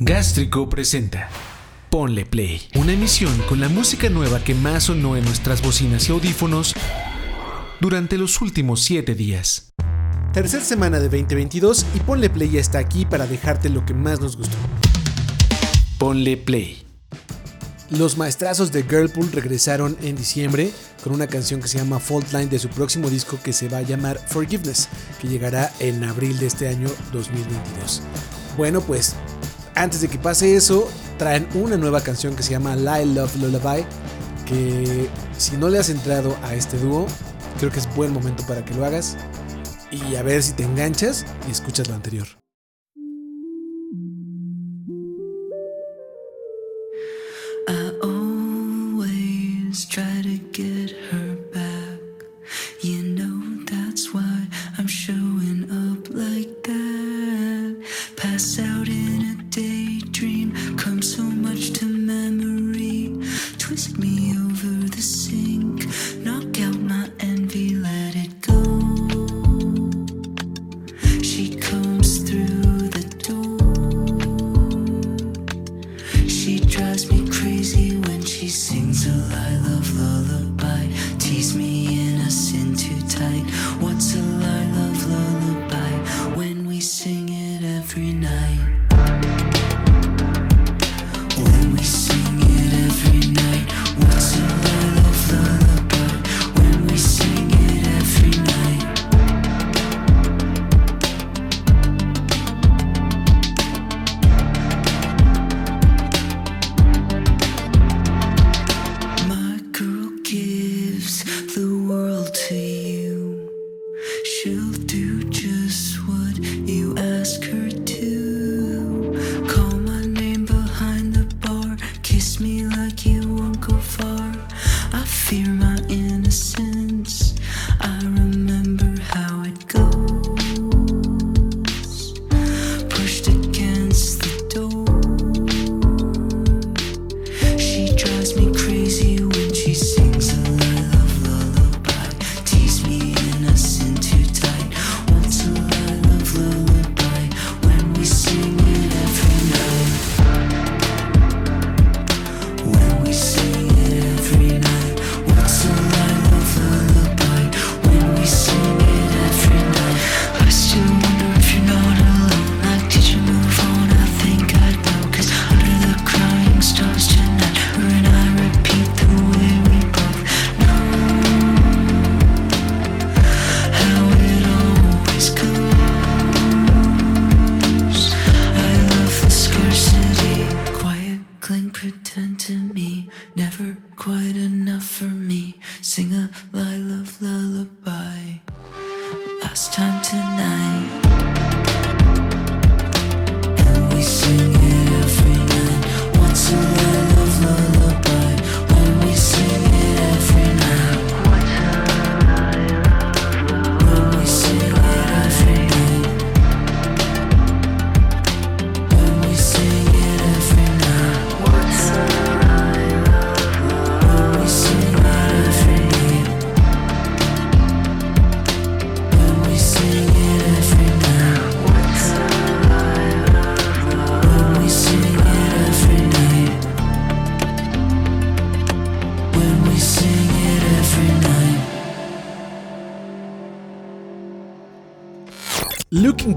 Gástrico presenta Ponle Play, una emisión con la música nueva que más sonó en nuestras bocinas y audífonos durante los últimos 7 días. Tercer semana de 2022 y Ponle Play ya está aquí para dejarte lo que más nos gustó. Ponle Play. Los maestrazos de Girlpool regresaron en diciembre con una canción que se llama Fault Line de su próximo disco que se va a llamar Forgiveness, que llegará en abril de este año 2022. Bueno, pues antes de que pase eso, traen una nueva canción que se llama Lie Love Lullaby, que si no le has entrado a este dúo, creo que es buen momento para que lo hagas y a ver si te enganchas y escuchas lo anterior.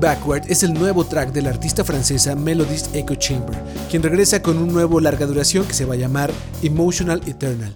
Backward es el nuevo track de la artista francesa Melodies Echo Chamber, quien regresa con un nuevo larga duración que se va a llamar Emotional Eternal.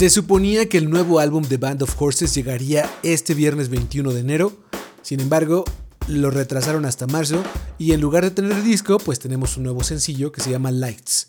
Se suponía que el nuevo álbum de Band of Horses llegaría este viernes 21 de enero, sin embargo, lo retrasaron hasta marzo y en lugar de tener disco, pues tenemos un nuevo sencillo que se llama Lights.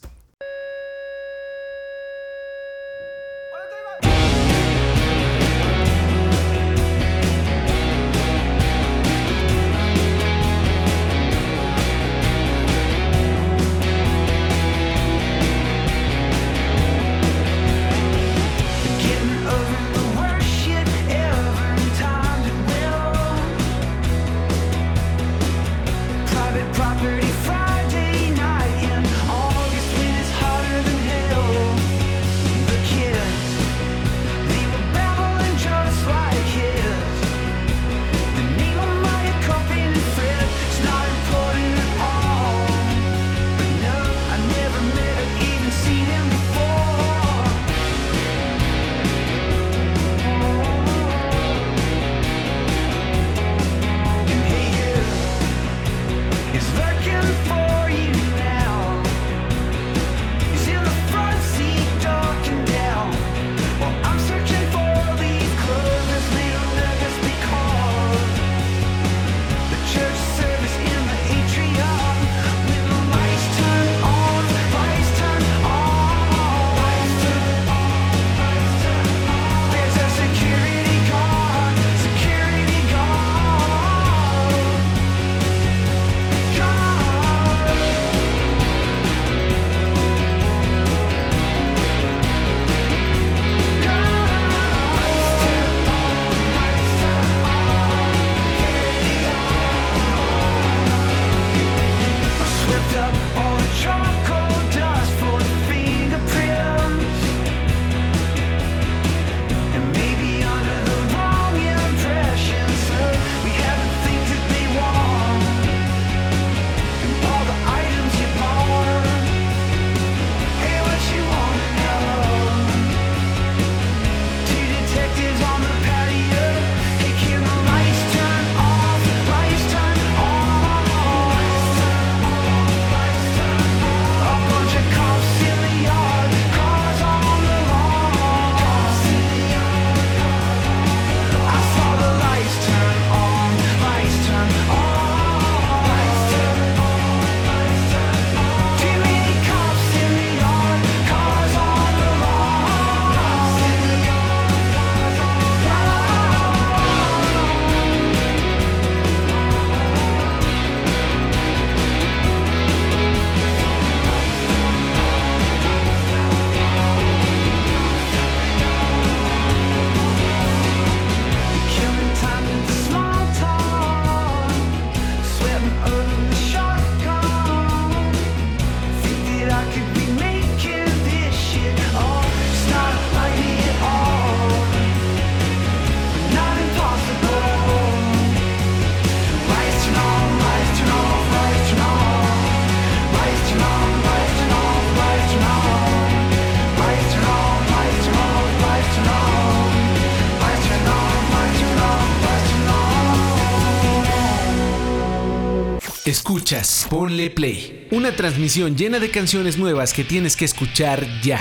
Escuchas, ponle play. Una transmisión llena de canciones nuevas que tienes que escuchar ya.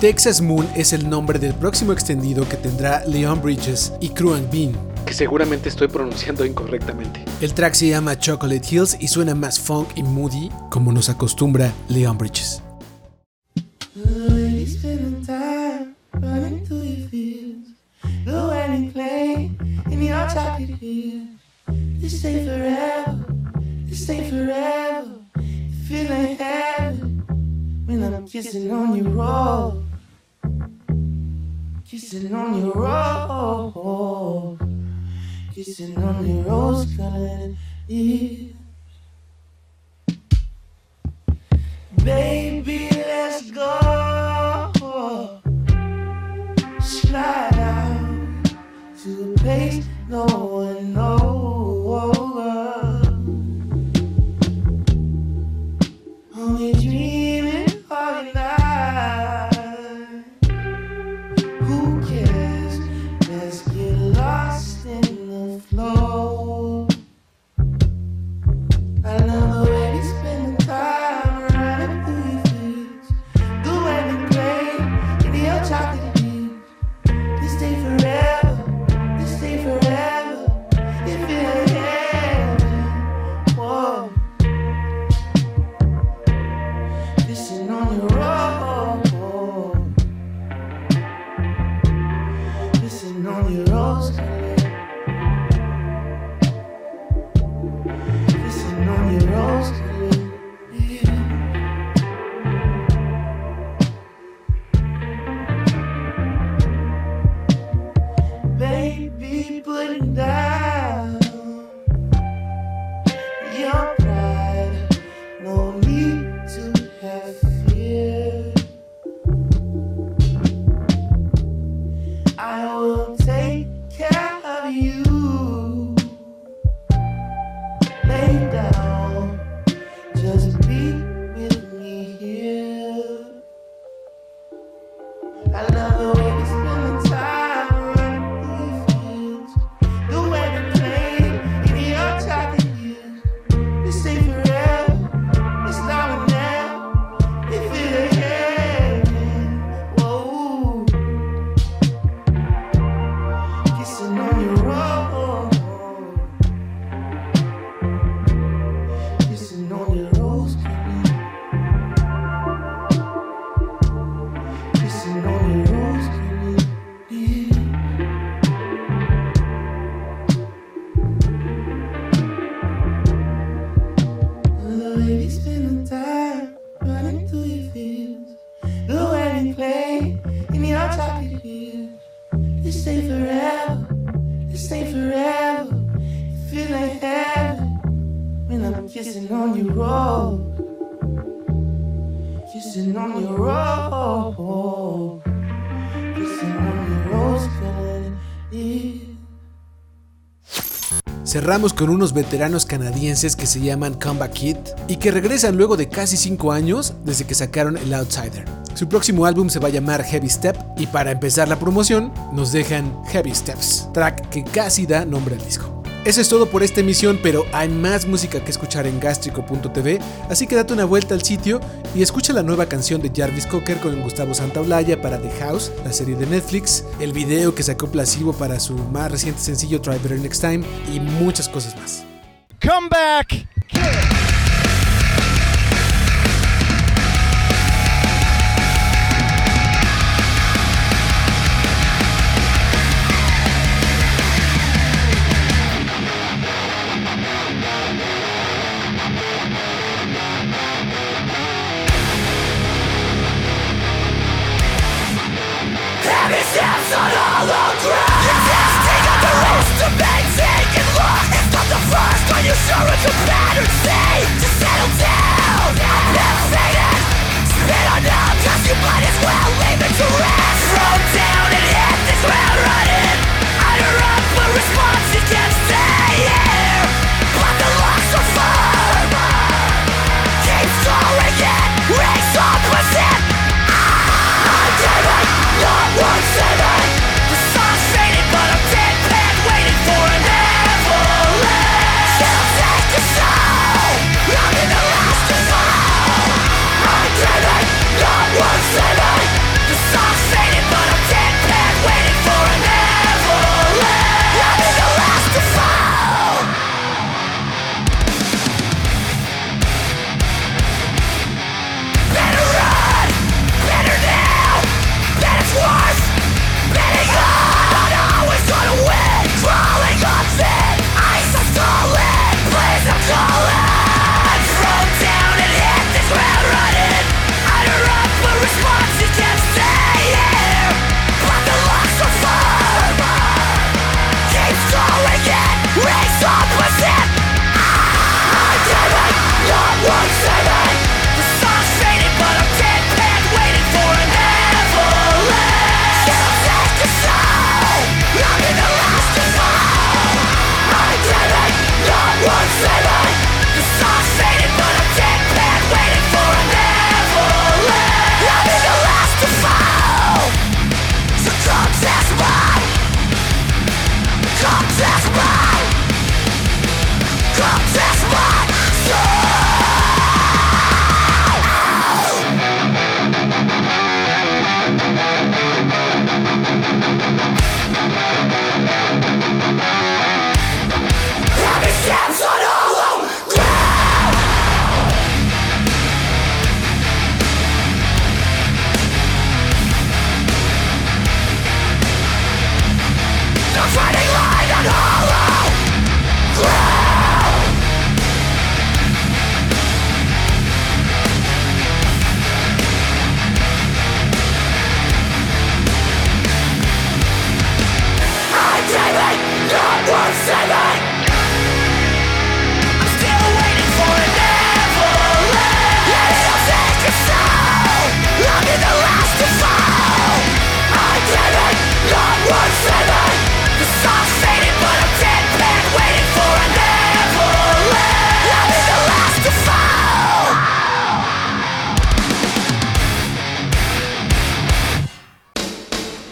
Texas Moon es el nombre del próximo extendido que tendrá Leon Bridges y Kruan Bean, que seguramente estoy pronunciando incorrectamente. El track se llama Chocolate Hills y suena más funk y moody como nos acostumbra Leon Bridges. Stay forever. Feeling heaven when I'm kissing on your roll. Kissing on your roll. Kissing on your rose colored lips. Baby, let's go. Slide out to a place no This ain't forever. This ain't forever. It feel like heaven when I'm kissing on your robe, Kissing on your robe. Cerramos con unos veteranos canadienses que se llaman Comeback Kid y que regresan luego de casi 5 años desde que sacaron El Outsider. Su próximo álbum se va a llamar Heavy Step y para empezar la promoción nos dejan Heavy Steps, track que casi da nombre al disco. Eso es todo por esta emisión, pero hay más música que escuchar en gastrico.tv, así que date una vuelta al sitio y escucha la nueva canción de Jarvis Cocker con Gustavo Santaolalla para The House, la serie de Netflix, el video que sacó Placebo para su más reciente sencillo Try Better Next Time y muchas cosas más. Come back! you sure it's a fantasy to settle down? Spit on you might as well leave it to. Throw down and hit the ground running. I but response. Yeah.